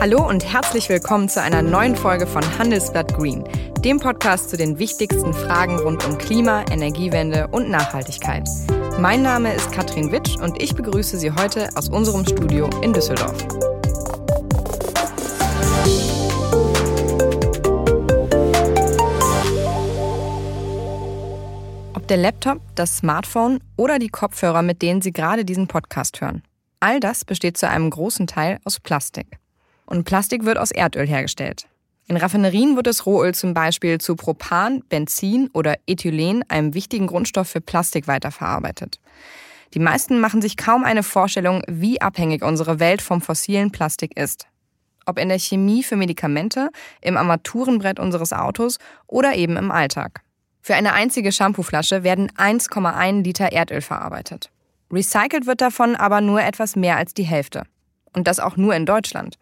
Hallo und herzlich willkommen zu einer neuen Folge von Handelsblatt Green, dem Podcast zu den wichtigsten Fragen rund um Klima, Energiewende und Nachhaltigkeit. Mein Name ist Katrin Witsch und ich begrüße Sie heute aus unserem Studio in Düsseldorf. Ob der Laptop, das Smartphone oder die Kopfhörer, mit denen Sie gerade diesen Podcast hören. All das besteht zu einem großen Teil aus Plastik. Und Plastik wird aus Erdöl hergestellt. In Raffinerien wird das Rohöl zum Beispiel zu Propan, Benzin oder Ethylen, einem wichtigen Grundstoff für Plastik, weiterverarbeitet. Die meisten machen sich kaum eine Vorstellung, wie abhängig unsere Welt vom fossilen Plastik ist. Ob in der Chemie für Medikamente, im Armaturenbrett unseres Autos oder eben im Alltag. Für eine einzige Shampooflasche werden 1,1 Liter Erdöl verarbeitet. Recycelt wird davon aber nur etwas mehr als die Hälfte. Und das auch nur in Deutschland.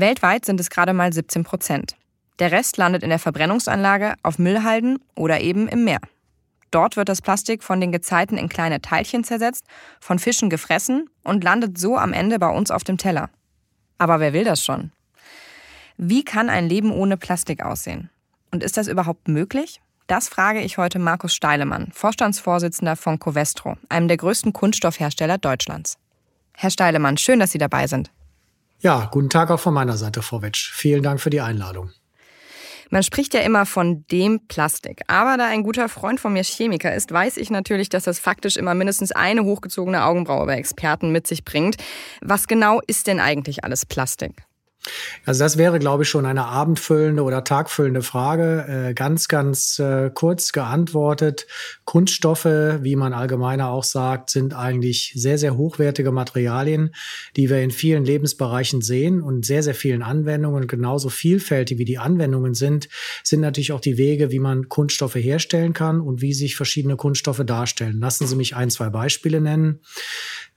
Weltweit sind es gerade mal 17 Prozent. Der Rest landet in der Verbrennungsanlage, auf Müllhalden oder eben im Meer. Dort wird das Plastik von den Gezeiten in kleine Teilchen zersetzt, von Fischen gefressen und landet so am Ende bei uns auf dem Teller. Aber wer will das schon? Wie kann ein Leben ohne Plastik aussehen? Und ist das überhaupt möglich? Das frage ich heute Markus Steilemann, Vorstandsvorsitzender von Covestro, einem der größten Kunststoffhersteller Deutschlands. Herr Steilemann, schön, dass Sie dabei sind. Ja, guten Tag auch von meiner Seite, Frau Wetsch. Vielen Dank für die Einladung. Man spricht ja immer von dem Plastik. Aber da ein guter Freund von mir Chemiker ist, weiß ich natürlich, dass das faktisch immer mindestens eine hochgezogene Augenbraue bei Experten mit sich bringt. Was genau ist denn eigentlich alles Plastik? Also das wäre, glaube ich, schon eine abendfüllende oder tagfüllende Frage. Äh, ganz, ganz äh, kurz geantwortet. Kunststoffe, wie man allgemeiner auch sagt, sind eigentlich sehr, sehr hochwertige Materialien, die wir in vielen Lebensbereichen sehen und sehr, sehr vielen Anwendungen. Genauso vielfältig wie die Anwendungen sind, sind natürlich auch die Wege, wie man Kunststoffe herstellen kann und wie sich verschiedene Kunststoffe darstellen. Lassen Sie mich ein, zwei Beispiele nennen.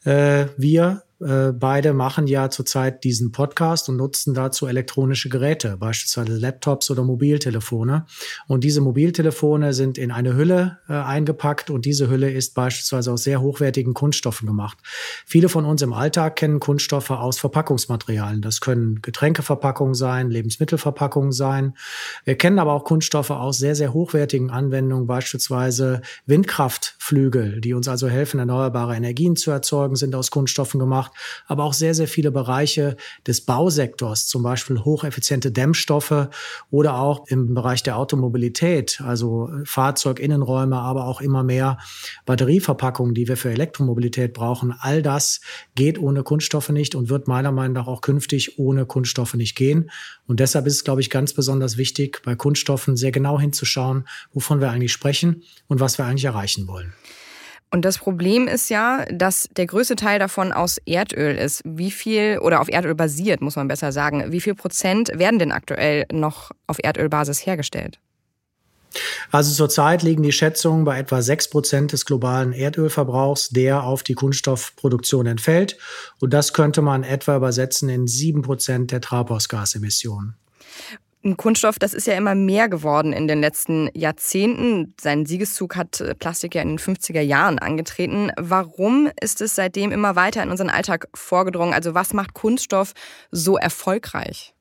Äh, wir äh, beide machen ja zurzeit diesen Podcast und nutzen dazu elektronische Geräte, beispielsweise Laptops oder Mobiltelefone. Und diese Mobiltelefone sind in eine Hülle äh, eingepackt und diese Hülle ist beispielsweise aus sehr hochwertigen Kunststoffen gemacht. Viele von uns im Alltag kennen Kunststoffe aus Verpackungsmaterialien. Das können Getränkeverpackungen sein, Lebensmittelverpackungen sein. Wir kennen aber auch Kunststoffe aus sehr, sehr hochwertigen Anwendungen, beispielsweise Windkraftflügel, die uns also helfen, erneuerbare Energien zu erzeugen, sind aus Kunststoffen gemacht gemacht, aber auch sehr, sehr viele Bereiche des Bausektors, zum Beispiel hocheffiziente Dämmstoffe oder auch im Bereich der Automobilität, also Fahrzeuginnenräume, aber auch immer mehr Batterieverpackungen, die wir für Elektromobilität brauchen. All das geht ohne Kunststoffe nicht und wird meiner Meinung nach auch künftig ohne Kunststoffe nicht gehen. Und deshalb ist es, glaube ich, ganz besonders wichtig, bei Kunststoffen sehr genau hinzuschauen, wovon wir eigentlich sprechen und was wir eigentlich erreichen wollen. Und das Problem ist ja, dass der größte Teil davon aus Erdöl ist. Wie viel, oder auf Erdöl basiert, muss man besser sagen, wie viel Prozent werden denn aktuell noch auf Erdölbasis hergestellt? Also zurzeit liegen die Schätzungen bei etwa sechs Prozent des globalen Erdölverbrauchs, der auf die Kunststoffproduktion entfällt. Und das könnte man etwa übersetzen in sieben Prozent der Treibhausgasemissionen ein Kunststoff, das ist ja immer mehr geworden in den letzten Jahrzehnten. Seinen Siegeszug hat äh, Plastik ja in den 50er Jahren angetreten. Warum ist es seitdem immer weiter in unseren Alltag vorgedrungen? Also was macht Kunststoff so erfolgreich?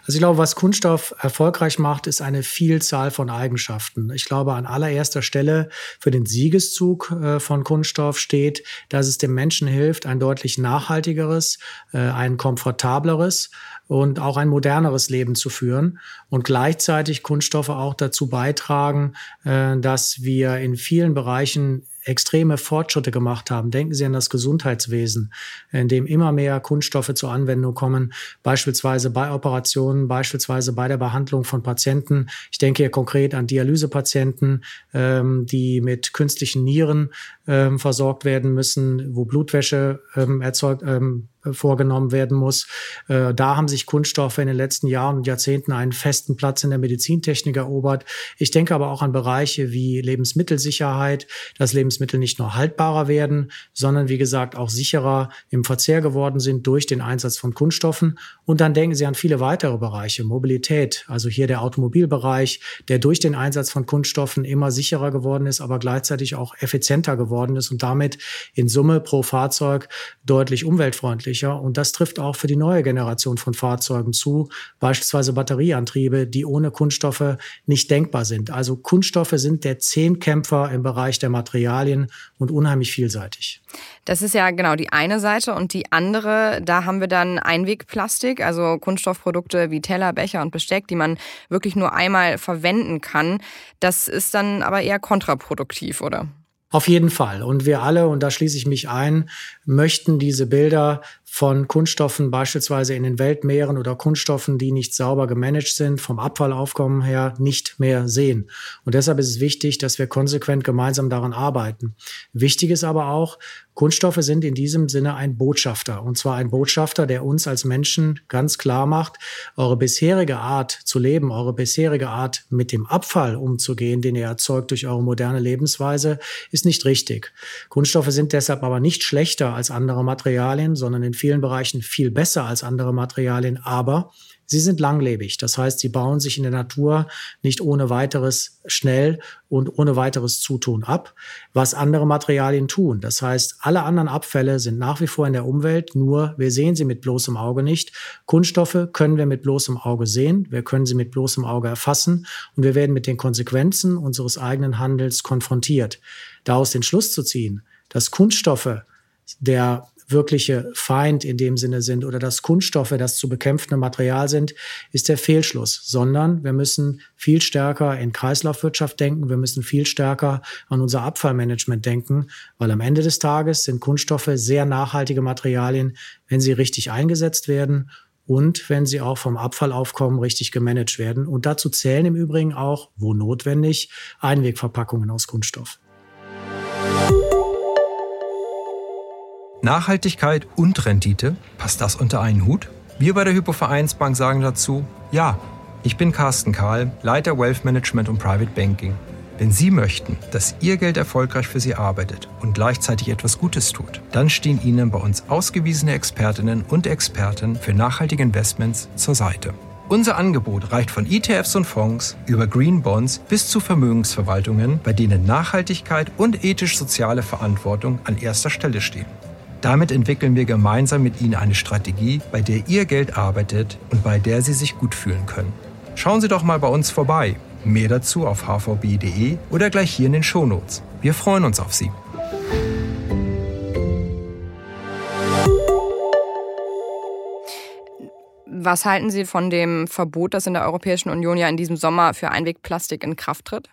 Also ich glaube, was Kunststoff erfolgreich macht, ist eine Vielzahl von Eigenschaften. Ich glaube, an allererster Stelle für den Siegeszug äh, von Kunststoff steht, dass es dem Menschen hilft, ein deutlich nachhaltigeres, äh, ein komfortableres und auch ein moderneres Leben zu führen und gleichzeitig Kunststoffe auch dazu beitragen, äh, dass wir in vielen Bereichen extreme Fortschritte gemacht haben. Denken Sie an das Gesundheitswesen, in dem immer mehr Kunststoffe zur Anwendung kommen, beispielsweise bei Operationen, beispielsweise bei der Behandlung von Patienten. Ich denke hier konkret an Dialysepatienten, ähm, die mit künstlichen Nieren ähm, versorgt werden müssen, wo Blutwäsche ähm, erzeugt, ähm, vorgenommen werden muss. Äh, da haben sich Kunststoffe in den letzten Jahren und Jahrzehnten einen festen Platz in der Medizintechnik erobert. Ich denke aber auch an Bereiche wie Lebensmittelsicherheit, dass Lebensmittel nicht nur haltbarer werden, sondern wie gesagt auch sicherer im Verzehr geworden sind durch den Einsatz von Kunststoffen. Und dann denken Sie an viele weitere Bereiche, Mobilität, also hier der Automobilbereich, der durch den Einsatz von Kunststoffen immer sicherer geworden ist, aber gleichzeitig auch effizienter geworden ist und damit in Summe pro Fahrzeug deutlich umweltfreundlicher umweltfreundlicher. Und das trifft auch für die neue Generation von Fahrzeugen zu, beispielsweise Batterieantriebe, die ohne Kunststoffe nicht denkbar sind. Also Kunststoffe sind der Zehnkämpfer im Bereich der Materialien und unheimlich vielseitig. Das ist ja genau die eine Seite und die andere, da haben wir dann Einwegplastik, also Kunststoffprodukte wie Teller, Becher und Besteck, die man wirklich nur einmal verwenden kann. Das ist dann aber eher kontraproduktiv, oder? Auf jeden Fall. Und wir alle, und da schließe ich mich ein, möchten diese Bilder von Kunststoffen beispielsweise in den Weltmeeren oder Kunststoffen, die nicht sauber gemanagt sind, vom Abfallaufkommen her nicht mehr sehen. Und deshalb ist es wichtig, dass wir konsequent gemeinsam daran arbeiten. Wichtig ist aber auch, Kunststoffe sind in diesem Sinne ein Botschafter. Und zwar ein Botschafter, der uns als Menschen ganz klar macht, eure bisherige Art zu leben, eure bisherige Art mit dem Abfall umzugehen, den ihr erzeugt durch eure moderne Lebensweise, ist nicht richtig. Kunststoffe sind deshalb aber nicht schlechter als andere Materialien, sondern in vielen Bereichen viel besser als andere Materialien. Aber Sie sind langlebig. Das heißt, sie bauen sich in der Natur nicht ohne weiteres schnell und ohne weiteres Zutun ab, was andere Materialien tun. Das heißt, alle anderen Abfälle sind nach wie vor in der Umwelt, nur wir sehen sie mit bloßem Auge nicht. Kunststoffe können wir mit bloßem Auge sehen, wir können sie mit bloßem Auge erfassen und wir werden mit den Konsequenzen unseres eigenen Handels konfrontiert. Daraus den Schluss zu ziehen, dass Kunststoffe der wirkliche Feind in dem Sinne sind oder dass Kunststoffe das zu bekämpfende Material sind, ist der Fehlschluss, sondern wir müssen viel stärker in Kreislaufwirtschaft denken, wir müssen viel stärker an unser Abfallmanagement denken, weil am Ende des Tages sind Kunststoffe sehr nachhaltige Materialien, wenn sie richtig eingesetzt werden und wenn sie auch vom Abfallaufkommen richtig gemanagt werden. Und dazu zählen im Übrigen auch, wo notwendig, Einwegverpackungen aus Kunststoff. Nachhaltigkeit und Rendite, passt das unter einen Hut? Wir bei der Hypovereinsbank sagen dazu, ja. Ich bin Carsten Kahl, Leiter Wealth Management und Private Banking. Wenn Sie möchten, dass Ihr Geld erfolgreich für Sie arbeitet und gleichzeitig etwas Gutes tut, dann stehen Ihnen bei uns ausgewiesene Expertinnen und Experten für nachhaltige Investments zur Seite. Unser Angebot reicht von ETFs und Fonds über Green Bonds bis zu Vermögensverwaltungen, bei denen Nachhaltigkeit und ethisch-soziale Verantwortung an erster Stelle stehen. Damit entwickeln wir gemeinsam mit Ihnen eine Strategie, bei der Ihr Geld arbeitet und bei der Sie sich gut fühlen können. Schauen Sie doch mal bei uns vorbei. Mehr dazu auf hvb.de oder gleich hier in den Shownotes. Wir freuen uns auf Sie. Was halten Sie von dem Verbot, das in der Europäischen Union ja in diesem Sommer für Einwegplastik in Kraft tritt?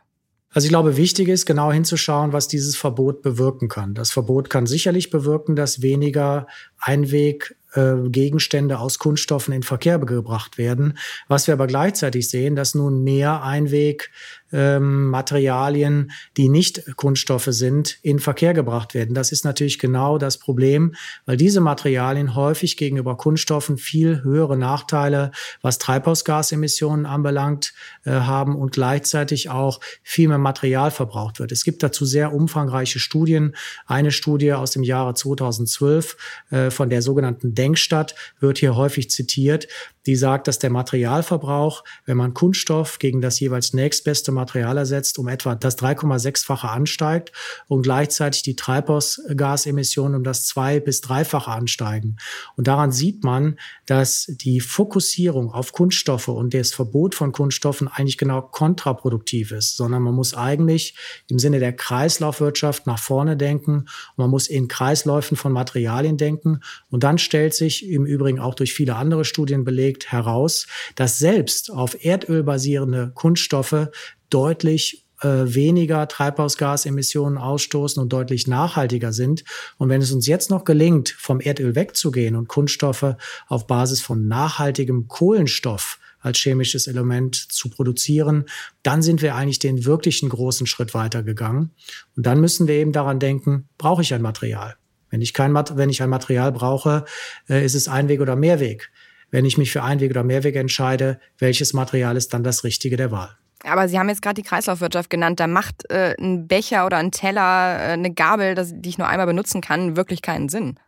Also ich glaube, wichtig ist, genau hinzuschauen, was dieses Verbot bewirken kann. Das Verbot kann sicherlich bewirken, dass weniger Einweg äh, Gegenstände aus Kunststoffen in Verkehr gebracht werden. Was wir aber gleichzeitig sehen, dass nun mehr Einweg ähm, Materialien, die nicht Kunststoffe sind, in Verkehr gebracht werden. Das ist natürlich genau das Problem, weil diese Materialien häufig gegenüber Kunststoffen viel höhere Nachteile, was Treibhausgasemissionen anbelangt, äh, haben und gleichzeitig auch viel mehr Material verbraucht wird. Es gibt dazu sehr umfangreiche Studien. Eine Studie aus dem Jahre 2012 äh, von der sogenannten Denkstadt wird hier häufig zitiert die sagt, dass der Materialverbrauch, wenn man Kunststoff gegen das jeweils nächstbeste Material ersetzt, um etwa das 3,6-fache ansteigt und gleichzeitig die Treibhausgasemissionen um das zwei- bis dreifache ansteigen. Und daran sieht man, dass die Fokussierung auf Kunststoffe und das Verbot von Kunststoffen eigentlich genau kontraproduktiv ist, sondern man muss eigentlich im Sinne der Kreislaufwirtschaft nach vorne denken man muss in Kreisläufen von Materialien denken. Und dann stellt sich im Übrigen auch durch viele andere Studien belegt, heraus, dass selbst auf Erdöl basierende Kunststoffe deutlich äh, weniger Treibhausgasemissionen ausstoßen und deutlich nachhaltiger sind. Und wenn es uns jetzt noch gelingt, vom Erdöl wegzugehen und Kunststoffe auf Basis von nachhaltigem Kohlenstoff als chemisches Element zu produzieren, dann sind wir eigentlich den wirklichen großen Schritt weitergegangen. Und dann müssen wir eben daran denken, brauche ich ein Material? Wenn ich kein, wenn ich ein Material brauche, äh, ist es Einweg oder Mehrweg wenn ich mich für Einweg oder Mehrweg entscheide, welches Material ist dann das Richtige der Wahl. Aber Sie haben jetzt gerade die Kreislaufwirtschaft genannt. Da macht äh, ein Becher oder ein Teller, äh, eine Gabel, das, die ich nur einmal benutzen kann, wirklich keinen Sinn.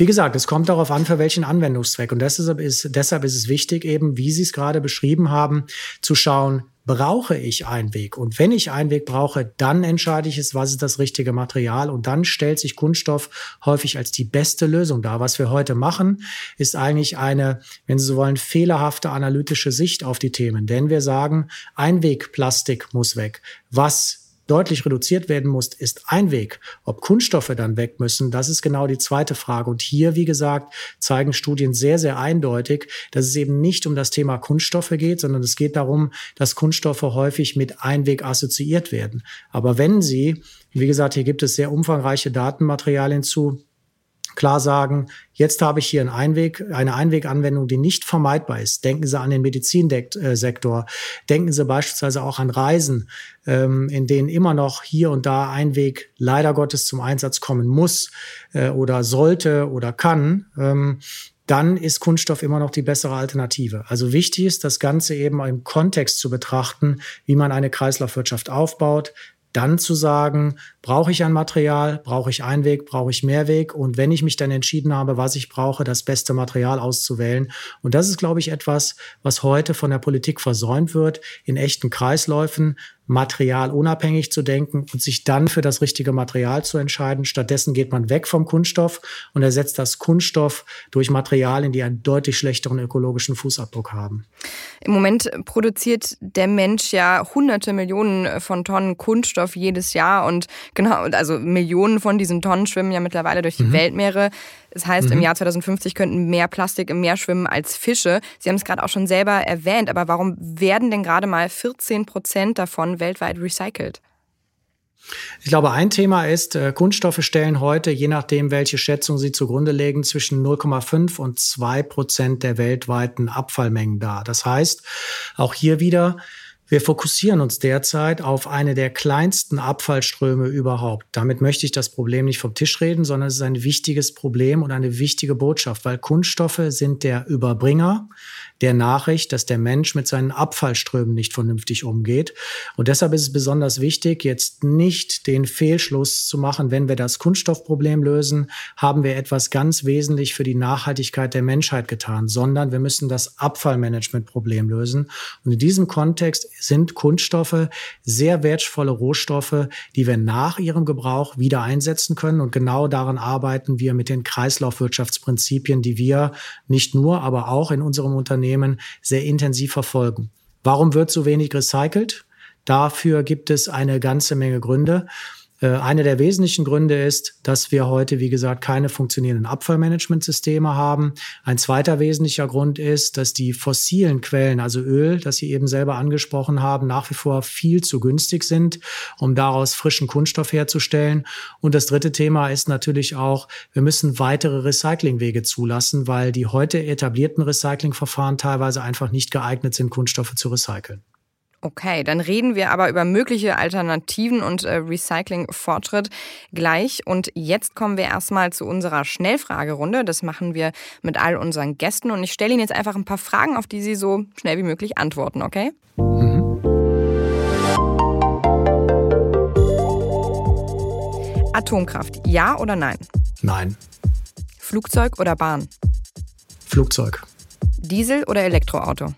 Wie gesagt, es kommt darauf an, für welchen Anwendungszweck. Und deshalb ist, deshalb ist es wichtig, eben, wie Sie es gerade beschrieben haben, zu schauen, brauche ich Einweg? Und wenn ich Einweg brauche, dann entscheide ich es, was ist das richtige Material. Und dann stellt sich Kunststoff häufig als die beste Lösung dar. Was wir heute machen, ist eigentlich eine, wenn Sie so wollen, fehlerhafte analytische Sicht auf die Themen. Denn wir sagen, Einwegplastik muss weg. Was deutlich reduziert werden muss, ist ein Weg. Ob Kunststoffe dann weg müssen, das ist genau die zweite Frage. Und hier, wie gesagt, zeigen Studien sehr, sehr eindeutig, dass es eben nicht um das Thema Kunststoffe geht, sondern es geht darum, dass Kunststoffe häufig mit Einweg assoziiert werden. Aber wenn sie, wie gesagt, hier gibt es sehr umfangreiche Datenmaterialien zu, klar sagen, jetzt habe ich hier einen Einweg, eine Einweganwendung, die nicht vermeidbar ist. Denken Sie an den Medizinsektor. Denken Sie beispielsweise auch an Reisen, ähm, in denen immer noch hier und da Einweg leider Gottes zum Einsatz kommen muss äh, oder sollte oder kann. Ähm, dann ist Kunststoff immer noch die bessere Alternative. Also wichtig ist, das Ganze eben im Kontext zu betrachten, wie man eine Kreislaufwirtschaft aufbaut, dann zu sagen, brauche ich ein Material, brauche ich Einweg, brauche ich Mehrweg und wenn ich mich dann entschieden habe, was ich brauche, das beste Material auszuwählen. Und das ist, glaube ich, etwas, was heute von der Politik versäumt wird, in echten Kreisläufen materialunabhängig zu denken und sich dann für das richtige Material zu entscheiden. Stattdessen geht man weg vom Kunststoff und ersetzt das Kunststoff durch Materialien, die einen deutlich schlechteren ökologischen Fußabdruck haben. Im Moment produziert der Mensch ja hunderte Millionen von Tonnen Kunststoff jedes Jahr und genau, also Millionen von diesen Tonnen schwimmen ja mittlerweile durch die mhm. Weltmeere. Das heißt, mhm. im Jahr 2050 könnten mehr Plastik im Meer schwimmen als Fische. Sie haben es gerade auch schon selber erwähnt, aber warum werden denn gerade mal 14 Prozent davon weltweit recycelt? Ich glaube, ein Thema ist, äh, Kunststoffe stellen heute, je nachdem, welche Schätzung sie zugrunde legen, zwischen 0,5 und 2 Prozent der weltweiten Abfallmengen dar. Das heißt, auch hier wieder, wir fokussieren uns derzeit auf eine der kleinsten Abfallströme überhaupt. Damit möchte ich das Problem nicht vom Tisch reden, sondern es ist ein wichtiges Problem und eine wichtige Botschaft, weil Kunststoffe sind der Überbringer der Nachricht, dass der Mensch mit seinen Abfallströmen nicht vernünftig umgeht. Und deshalb ist es besonders wichtig, jetzt nicht den Fehlschluss zu machen, wenn wir das Kunststoffproblem lösen, haben wir etwas ganz wesentlich für die Nachhaltigkeit der Menschheit getan, sondern wir müssen das Abfallmanagementproblem lösen. Und in diesem Kontext sind Kunststoffe sehr wertvolle Rohstoffe, die wir nach ihrem Gebrauch wieder einsetzen können. Und genau daran arbeiten wir mit den Kreislaufwirtschaftsprinzipien, die wir nicht nur, aber auch in unserem Unternehmen Unternehmen sehr intensiv verfolgen. Warum wird so wenig recycelt? Dafür gibt es eine ganze Menge Gründe. Äh, einer der wesentlichen Gründe ist, dass wir heute, wie gesagt, keine funktionierenden Abfallmanagementsysteme haben. Ein zweiter wesentlicher Grund ist, dass die fossilen Quellen, also Öl, das Sie eben selber angesprochen haben, nach wie vor viel zu günstig sind, um daraus frischen Kunststoff herzustellen. Und das dritte Thema ist natürlich auch, wir müssen weitere Recyclingwege zulassen, weil die heute etablierten Recyclingverfahren teilweise einfach nicht geeignet sind, Kunststoffe zu recyceln. Okay, dann reden wir aber über mögliche Alternativen und äh, Recycling-Fortschritt gleich. Und jetzt kommen wir erstmal zu unserer Schnellfragerunde. Das machen wir mit all unseren Gästen. Und ich stelle Ihnen jetzt einfach ein paar Fragen, auf die Sie so schnell wie möglich antworten, okay? Mhm. Atomkraft, ja oder nein? Nein. Flugzeug oder Bahn? Flugzeug. Diesel oder Elektroauto?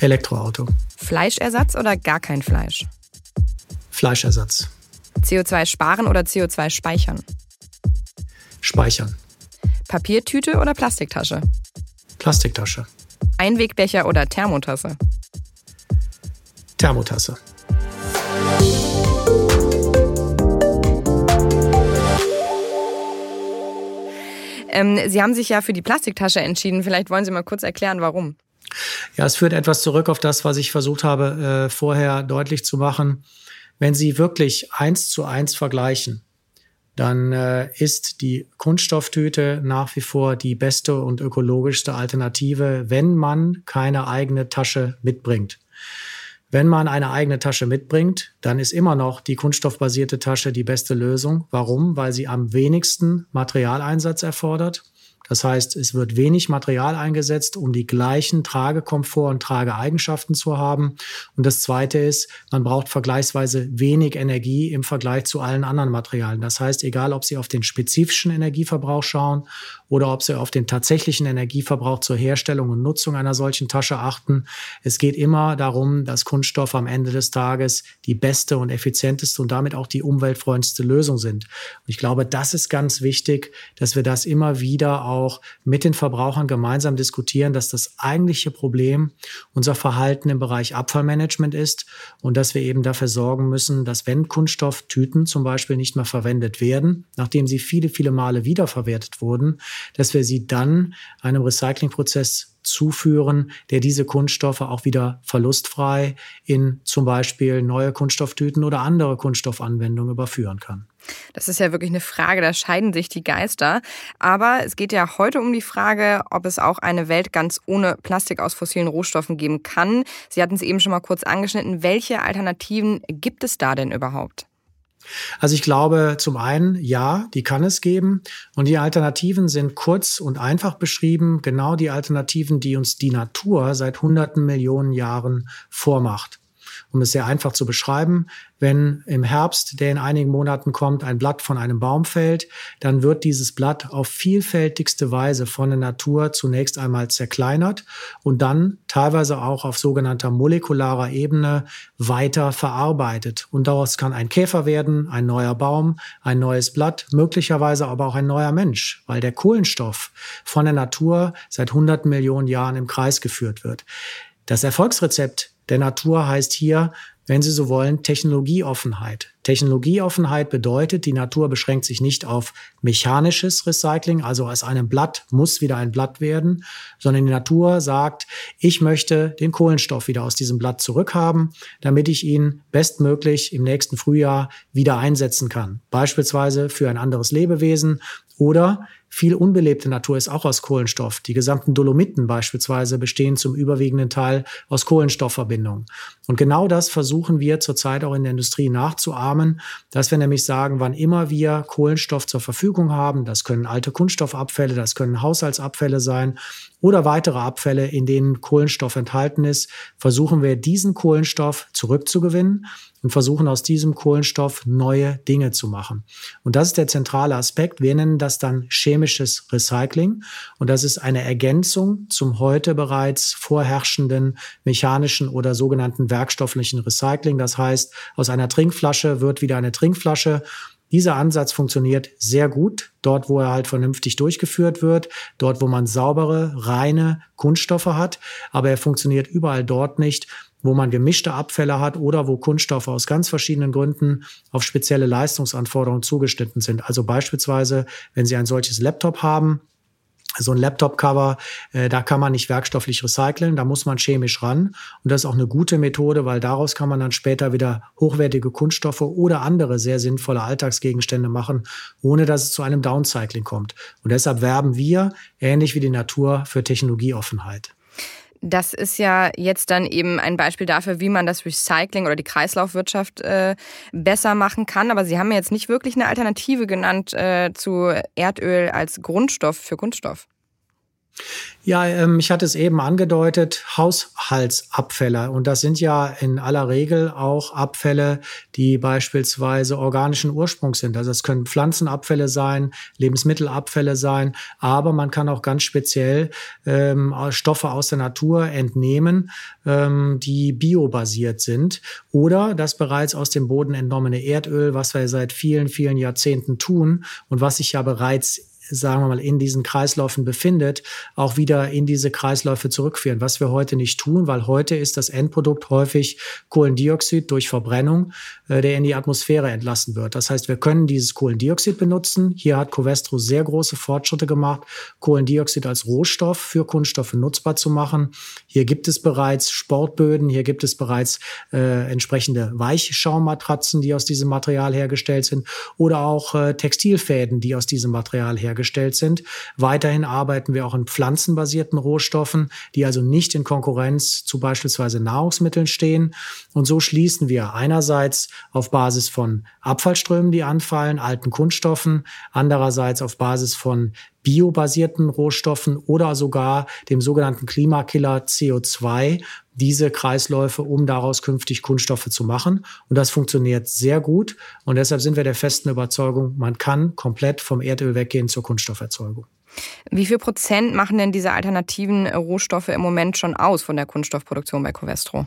Elektroauto. Fleischersatz oder gar kein Fleisch? Fleischersatz. CO2 sparen oder CO2 speichern? Speichern. Papiertüte oder Plastiktasche? Plastiktasche. Einwegbecher oder Thermotasse? Thermotasse. Ähm, Sie haben sich ja für die Plastiktasche entschieden. Vielleicht wollen Sie mal kurz erklären, warum. Ja, es führt etwas zurück auf das, was ich versucht habe, äh, vorher deutlich zu machen. Wenn Sie wirklich eins zu eins vergleichen, dann äh, ist die Kunststofftüte nach wie vor die beste und ökologischste Alternative, wenn man keine eigene Tasche mitbringt. Wenn man eine eigene Tasche mitbringt, dann ist immer noch die kunststoffbasierte Tasche die beste Lösung. Warum? Weil sie am wenigsten Materialeinsatz erfordert Das heißt, es wird wenig Material eingesetzt, um die gleichen Tragekomfort und Trageeigenschaften zu haben. Und das Zweite ist, man braucht vergleichsweise wenig Energie im Vergleich zu allen anderen Materialien. Das heißt, egal ob Sie auf den spezifischen Energieverbrauch schauen oder ob Sie auf den tatsächlichen Energieverbrauch zur Herstellung und Nutzung einer solchen Tasche achten, es geht immer darum, dass Kunststoff am Ende des Tages die beste und effizienteste und damit auch die umweltfreundlichste Lösung sind. Und ich glaube, das ist ganz wichtig, dass wir das immer wieder auch mit den Verbrauchern gemeinsam diskutieren, dass das eigentliche Problem unser Verhalten im Bereich Abfallmanagement ist und dass wir eben dafür sorgen müssen, dass wenn Kunststofftüten zum Beispiel nicht mehr verwendet werden, nachdem sie viele, viele Male wiederverwertet wurden, dass wir sie dann einem Recyclingprozess zuführen, der diese Kunststoffe auch wieder verlustfrei in zum Beispiel neue Kunststofftüten oder andere Kunststoffanwendungen überführen kann. Das ist ja wirklich eine Frage, da scheiden sich die Geister. Aber es geht ja heute um die Frage, ob es auch eine Welt ganz ohne Plastik aus fossilen Rohstoffen geben kann. Sie hatten es eben schon mal kurz angeschnitten. Welche Alternativen gibt es da denn überhaupt? Also ich glaube zum einen, ja, die kann es geben. Und die Alternativen sind kurz und einfach beschrieben, genau die Alternativen, die uns die Natur seit hunderten Millionen Jahren vormacht um es sehr einfach zu beschreiben, wenn im Herbst, der in einigen Monaten kommt, ein Blatt von einem Baum fällt, dann wird dieses Blatt auf vielfältigste Weise von der Natur zunächst einmal zerkleinert und dann teilweise auch auf sogenannter molekularer Ebene weiter verarbeitet. Und daraus kann ein Käfer werden, ein neuer Baum, ein neues Blatt, möglicherweise aber auch ein neuer Mensch, weil der Kohlenstoff von der Natur seit hunderten Millionen Jahren im Kreis geführt wird. Das Erfolgsrezept der Natur heißt hier, wenn Sie so wollen, Technologieoffenheit. Technologieoffenheit bedeutet, die Natur beschränkt sich nicht auf mechanisches Recycling, also aus einem Blatt muss wieder ein Blatt werden, sondern die Natur sagt, ich möchte den Kohlenstoff wieder aus diesem Blatt zurückhaben, damit ich ihn bestmöglich im nächsten Frühjahr wieder einsetzen kann. Beispielsweise für ein anderes Lebewesen oder viel unbelebte Natur ist auch aus Kohlenstoff. Die gesamten Dolomiten beispielsweise bestehen zum überwiegenden Teil aus Kohlenstoffverbindungen. Und genau das versuchen wir zurzeit auch in der Industrie nachzuahmen, dass wir nämlich sagen, wann immer wir Kohlenstoff zur Verfügung haben, das können alte Kunststoffabfälle, das können Haushaltsabfälle sein oder weitere Abfälle, in denen Kohlenstoff enthalten ist, versuchen wir diesen Kohlenstoff zurückzugewinnen und versuchen aus diesem Kohlenstoff neue Dinge zu machen. Und das ist der zentrale Aspekt. Wir nennen das dann chemisches Recycling. Und das ist eine Ergänzung zum heute bereits vorherrschenden mechanischen oder sogenannten werkstofflichen Recycling. Das heißt, aus einer Trinkflasche wird wieder eine Trinkflasche. Dieser Ansatz funktioniert sehr gut, dort wo er halt vernünftig durchgeführt wird, dort wo man saubere, reine Kunststoffe hat, aber er funktioniert überall dort nicht, wo man gemischte Abfälle hat oder wo Kunststoffe aus ganz verschiedenen Gründen auf spezielle Leistungsanforderungen zugeschnitten sind. Also beispielsweise, wenn Sie ein solches Laptop haben, so ein Laptop-Cover, äh, da kann man nicht werkstofflich recyceln, da muss man chemisch ran. Und das ist auch eine gute Methode, weil daraus kann man dann später wieder hochwertige Kunststoffe oder andere sehr sinnvolle Alltagsgegenstände machen, ohne dass es zu einem Downcycling kommt. Und deshalb werben wir, ähnlich wie die Natur, für Technologieoffenheit. Das ist ja jetzt dann eben ein Beispiel dafür, wie man das Recycling oder die Kreislaufwirtschaft äh, besser machen kann. Aber Sie haben ja jetzt nicht wirklich eine Alternative genannt äh, zu Erdöl als Grundstoff für Kunststoff. Ja, ähm, ich hatte es eben angedeutet, Haushaltsabfälle. Und das sind ja in aller Regel auch Abfälle, die beispielsweise organischen Ursprungs sind. Also es können Pflanzenabfälle sein, Lebensmittelabfälle sein, aber man kann auch ganz speziell ähm, Stoffe aus der Natur entnehmen, ähm, die biobasiert sind. Oder das bereits aus dem Boden entnommene Erdöl, was wir seit vielen, vielen Jahrzehnten tun und was sich ja bereits sagen wir mal, in diesen Kreisläufen befindet, auch wieder in diese Kreisläufe zurückführen, was wir heute nicht tun, weil heute ist das Endprodukt häufig Kohlendioxid durch Verbrennung, äh, der in die Atmosphäre entlassen wird. Das heißt, wir können dieses Kohlendioxid benutzen. Hier hat Covestro sehr große Fortschritte gemacht, Kohlendioxid als Rohstoff für Kunststoffe nutzbar zu machen. Hier gibt es bereits Sportböden, hier gibt es bereits äh, entsprechende Weichschaummatratzen, die aus diesem Material hergestellt sind oder auch äh, Textilfäden, die aus diesem Material hergestellt hergestellt sind. Weiterhin arbeiten wir auch in pflanzenbasierten Rohstoffen, die also nicht in Konkurrenz zu beispielsweise Nahrungsmitteln stehen. Und so schließen wir einerseits auf Basis von Abfallströmen, die anfallen, alten Kunststoffen, andererseits auf Basis von biobasierten Rohstoffen oder sogar dem sogenannten Klimakiller CO2 diese Kreisläufe, um daraus künftig Kunststoffe zu machen. Und das funktioniert sehr gut. Und deshalb sind wir der festen Überzeugung, man kann komplett vom Erdöl weggehen zur Kunststofferzeugung. Wie viel Prozent machen denn diese alternativen Rohstoffe im Moment schon aus von der Kunststoffproduktion bei Covestro?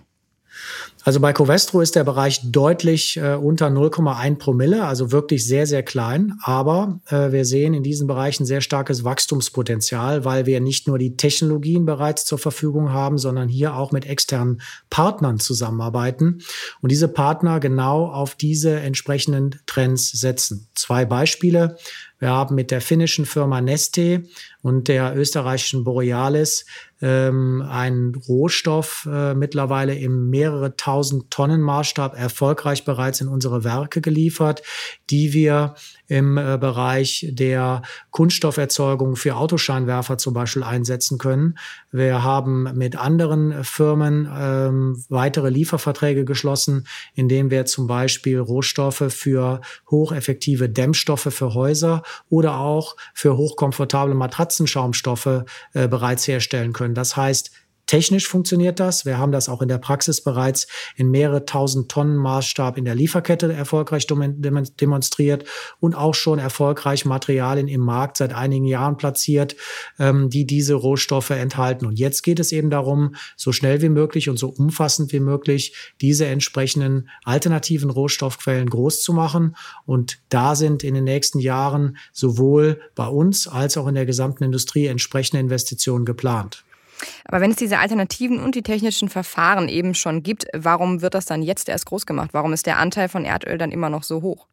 Also bei Covestro ist der Bereich deutlich äh, unter 0,1 Promille, also wirklich sehr, sehr klein. Aber äh, wir sehen in diesen Bereichen sehr starkes Wachstumspotenzial, weil wir nicht nur die Technologien bereits zur Verfügung haben, sondern hier auch mit externen Partnern zusammenarbeiten und diese Partner genau auf diese entsprechenden Trends setzen. Zwei Beispiele. Wir haben mit der finnischen Firma Neste und der österreichischen Borealis ähm, einen Rohstoff äh, mittlerweile im mehrere tausend Tonnen Maßstab erfolgreich bereits in unsere Werke geliefert, die wir im äh, Bereich der Kunststofferzeugung für Autoscheinwerfer zum Beispiel einsetzen können. Wir haben mit anderen Firmen ähm, weitere Lieferverträge geschlossen, indem wir zum Beispiel Rohstoffe für hocheffektive Dämmstoffe für Häuser oder auch für hochkomfortable Matratzenschaumstoffe äh, bereits herstellen können. Das heißt, Technisch funktioniert das. Wir haben das auch in der Praxis bereits in mehrere tausend Tonnen Maßstab in der Lieferkette erfolgreich demonstriert und auch schon erfolgreich Materialien im Markt seit einigen Jahren platziert, ähm, die diese Rohstoffe enthalten. Und jetzt geht es eben darum, so schnell wie möglich und so umfassend wie möglich diese entsprechenden alternativen Rohstoffquellen groß zu machen. Und da sind in den nächsten Jahren sowohl bei uns als auch in der gesamten Industrie entsprechende Investitionen geplant. Aber wenn es diese Alternativen und die technischen Verfahren eben schon gibt, warum wird das dann jetzt erst groß gemacht? Warum ist der Anteil von Erdöl dann immer noch so hoch?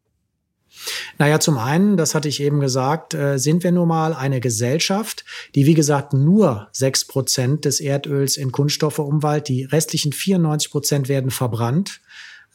Naja, zum einen, das hatte ich eben gesagt, äh, sind wir nun mal eine Gesellschaft, die wie gesagt nur sechs Prozent des Erdöls in Kunststoffe umwandelt. Die restlichen 94 Prozent werden verbrannt.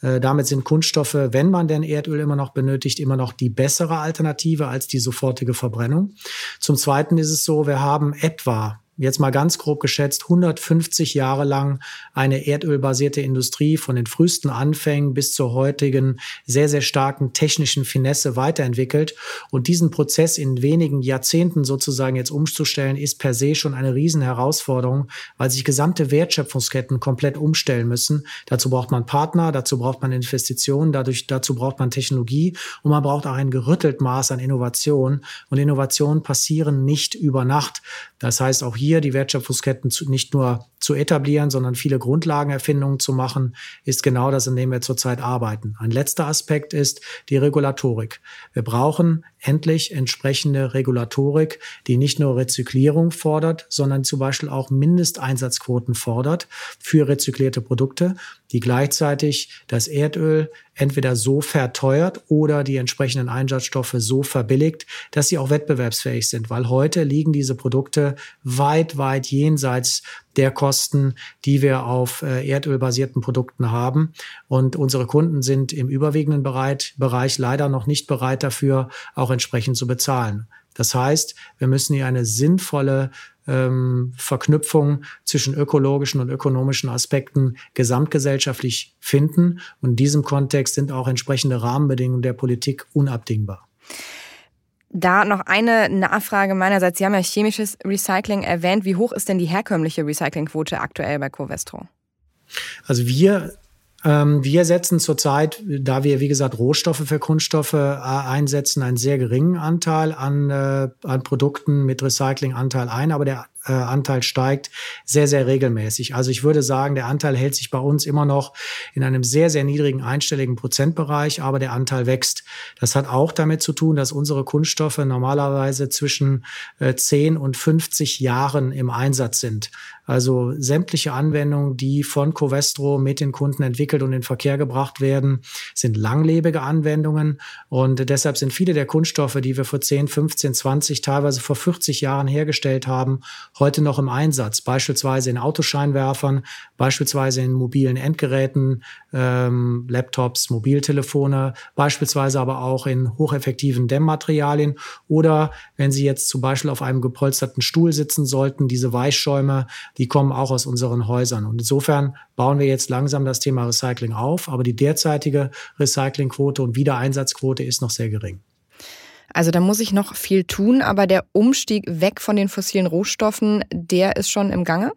Äh, damit sind Kunststoffe, wenn man denn Erdöl immer noch benötigt, immer noch die bessere Alternative als die sofortige Verbrennung. Zum Zweiten ist es so, wir haben etwa jetzt mal ganz grob geschätzt, 150 Jahre lang eine erdölbasierte Industrie von den frühesten Anfängen bis zur heutigen sehr, sehr starken technischen Finesse weiterentwickelt. Und diesen Prozess in wenigen Jahrzehnten sozusagen jetzt umzustellen, ist per se schon eine Riesenherausforderung, weil sich gesamte Wertschöpfungsketten komplett umstellen müssen. Dazu braucht man Partner, dazu braucht man Investitionen, dadurch, dazu braucht man Technologie und man braucht auch ein gerüttelt Maß an Innovation. Und Innovationen passieren nicht über Nacht. Das heißt, auch hier die Wertschöpfungsketten zu, nicht nur zu etablieren, sondern viele Grundlagenerfindungen zu machen, ist genau das, in dem wir zurzeit arbeiten. Ein letzter Aspekt ist die Regulatorik. Wir brauchen endlich entsprechende Regulatorik, die nicht nur Rezyklierung fordert, sondern zum Beispiel auch Mindesteinsatzquoten fordert für rezyklierte Produkte, die gleichzeitig das Erdöl entweder so verteuert oder die entsprechenden Einsatzstoffe so verbilligt, dass sie auch wettbewerbsfähig sind, weil heute liegen diese Produkte weit, weit jenseits der Kosten, die wir auf äh, erdölbasierten Produkten haben. Und unsere Kunden sind im überwiegenden Bereich, Bereich leider noch nicht bereit dafür, auch entsprechend zu bezahlen. Das heißt, wir müssen hier eine sinnvolle ähm, Verknüpfung zwischen ökologischen und ökonomischen Aspekten gesamtgesellschaftlich finden. Und in diesem Kontext sind auch entsprechende Rahmenbedingungen der Politik unabdingbar. Da noch eine Nachfrage meinerseits. Sie haben ja chemisches Recycling erwähnt. Wie hoch ist denn die herkömmliche Recyclingquote aktuell bei Covestro? Also wir wir setzen zurzeit, da wir, wie gesagt, Rohstoffe für Kunststoffe äh, einsetzen, einen sehr geringen Anteil an, äh, an Produkten mit Recyclinganteil ein, aber der Anteil steigt sehr, sehr regelmäßig. Also ich würde sagen, der Anteil hält sich bei uns immer noch in einem sehr, sehr niedrigen einstelligen Prozentbereich, aber der Anteil wächst. Das hat auch damit zu tun, dass unsere Kunststoffe normalerweise zwischen äh, 10 und 50 Jahren im Einsatz sind. Also sämtliche Anwendungen, die von Covestro mit den Kunden entwickelt und in Verkehr gebracht werden, sind langlebige Anwendungen. Und deshalb sind viele der Kunststoffe, die wir vor 10, 15, 20, teilweise vor 40 Jahren hergestellt haben, heute noch im Einsatz, beispielsweise in Autoscheinwerfern, beispielsweise in mobilen Endgeräten, ähm, Laptops, Mobiltelefone, beispielsweise aber auch in hocheffektiven Dämmmaterialien oder wenn Sie jetzt zum Beispiel auf einem gepolsterten Stuhl sitzen sollten, diese Weichschäume, die kommen auch aus unseren Häusern. Und insofern bauen wir jetzt langsam das Thema Recycling auf, aber die derzeitige Recyclingquote und Wiedereinsatzquote ist noch sehr gering. Also da muss ich noch viel tun, aber der Umstieg weg von den fossilen Rohstoffen, der ist schon im Gange?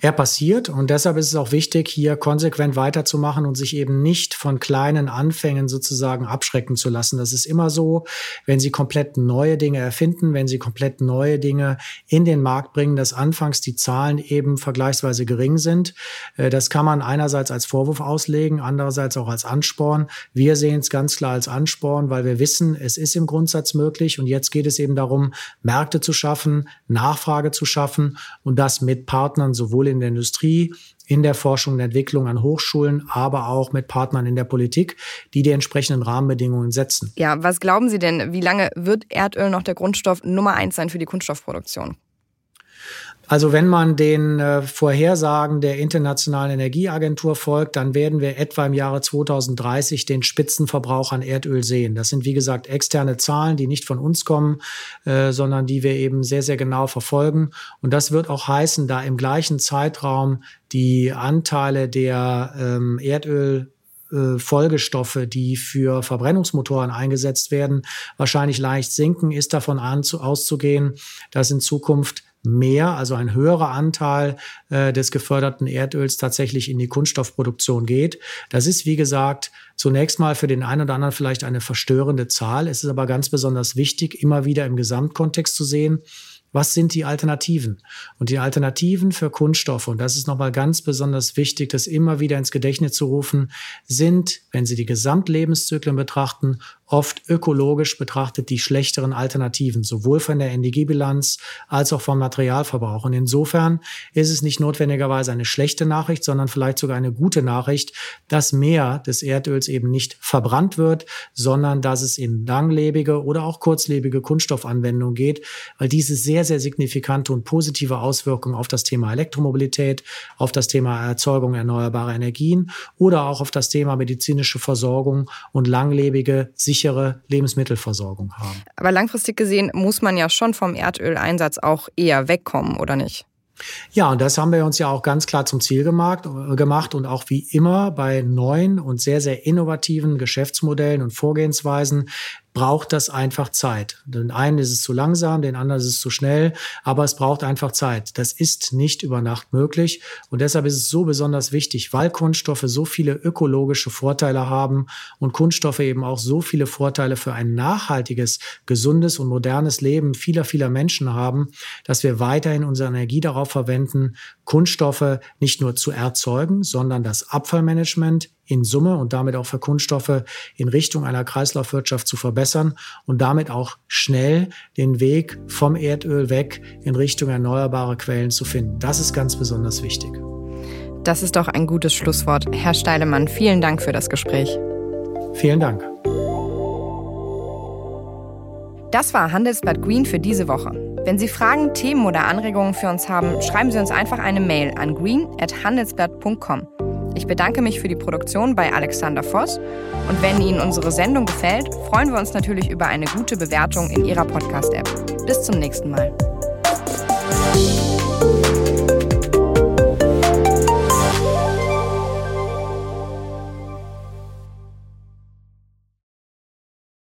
Er passiert und deshalb ist es auch wichtig, hier konsequent weiterzumachen und sich eben nicht von kleinen Anfängen sozusagen abschrecken zu lassen. Das ist immer so, wenn Sie komplett neue Dinge erfinden, wenn Sie komplett neue Dinge in den Markt bringen, dass anfangs die Zahlen eben vergleichsweise gering sind. Äh, das kann man einerseits als Vorwurf auslegen, andererseits auch als Ansporn. Wir sehen es ganz klar als Ansporn, weil wir wissen, es ist im Grundsatz möglich und jetzt geht es eben darum, Märkte zu schaffen, Nachfrage zu schaffen und das mit Partnern sowohl in der Industrie, in der Forschung und Entwicklung an Hochschulen, aber auch mit Partnern in der Politik, die die entsprechenden Rahmenbedingungen setzen. Ja, was glauben Sie denn, wie lange wird Erdöl noch der Grundstoff Nummer eins sein für die Kunststoffproduktion? Also wenn man den äh, Vorhersagen der Internationalen Energieagentur folgt, dann werden wir etwa im Jahre 2030 den Spitzenverbrauch an Erdöl sehen. Das sind wie gesagt externe Zahlen, die nicht von uns kommen, äh, sondern die wir eben sehr, sehr genau verfolgen. Und das wird auch heißen, da im gleichen Zeitraum die Anteile der ähm, Erdöl äh, Folgestoffe, die für Verbrennungsmotoren eingesetzt werden, wahrscheinlich leicht sinken, ist davon auszugehen, dass in Zukunft mehr, also ein höherer Anteil äh, des geförderten Erdöls tatsächlich in die Kunststoffproduktion geht. Das ist, wie gesagt, zunächst mal für den einen oder anderen vielleicht eine verstörende Zahl. Es ist aber ganz besonders wichtig, immer wieder im Gesamtkontext zu sehen, was sind die Alternativen? Und die Alternativen für Kunststoffe, und das ist nochmal ganz besonders wichtig, das immer wieder ins Gedächtnis zu rufen, sind, wenn Sie die Gesamtlebenszyklen betrachten, oft ökologisch betrachtet die schlechteren Alternativen, sowohl von der Energiebilanz als auch vom Materialverbrauch. Und insofern ist es nicht notwendigerweise eine schlechte Nachricht, sondern vielleicht sogar eine gute Nachricht, dass mehr des Erdöls eben nicht verbrannt wird, sondern dass es in langlebige oder auch kurzlebige Kunststoffanwendungen geht, weil diese sehr, sehr signifikante und positive Auswirkungen auf das Thema Elektromobilität, auf das Thema Erzeugung erneuerbarer Energien oder auch auf das Thema medizinische Versorgung und langlebige, sichere Lebensmittelversorgung haben. Aber langfristig gesehen muss man ja schon vom Erdöleinsatz auch eher wegkommen, oder nicht? Ja, und das haben wir uns ja auch ganz klar zum Ziel gemacht, gemacht und auch wie immer bei neuen und sehr, sehr innovativen Geschäftsmodellen und Vorgehensweisen braucht das einfach Zeit. Den einen ist es zu langsam, den anderen ist es zu schnell, aber es braucht einfach Zeit. Das ist nicht über Nacht möglich und deshalb ist es so besonders wichtig, weil Kunststoffe so viele ökologische Vorteile haben und Kunststoffe eben auch so viele Vorteile für ein nachhaltiges, gesundes und modernes Leben vieler, vieler Menschen haben, dass wir weiterhin unsere Energie darauf verwenden, Kunststoffe nicht nur zu erzeugen, sondern das Abfallmanagement in Summe und damit auch für Kunststoffe in Richtung einer Kreislaufwirtschaft zu verbessern und damit auch schnell den Weg vom Erdöl weg in Richtung erneuerbare Quellen zu finden. Das ist ganz besonders wichtig. Das ist doch ein gutes Schlusswort. Herr Steilemann, vielen Dank für das Gespräch. Vielen Dank. Das war Handelsblatt Green für diese Woche. Wenn Sie Fragen, Themen oder Anregungen für uns haben, schreiben Sie uns einfach eine Mail an green.handelsblatt.com. Ich bedanke mich für die Produktion bei Alexander Voss und wenn Ihnen unsere Sendung gefällt, freuen wir uns natürlich über eine gute Bewertung in Ihrer Podcast-App. Bis zum nächsten Mal.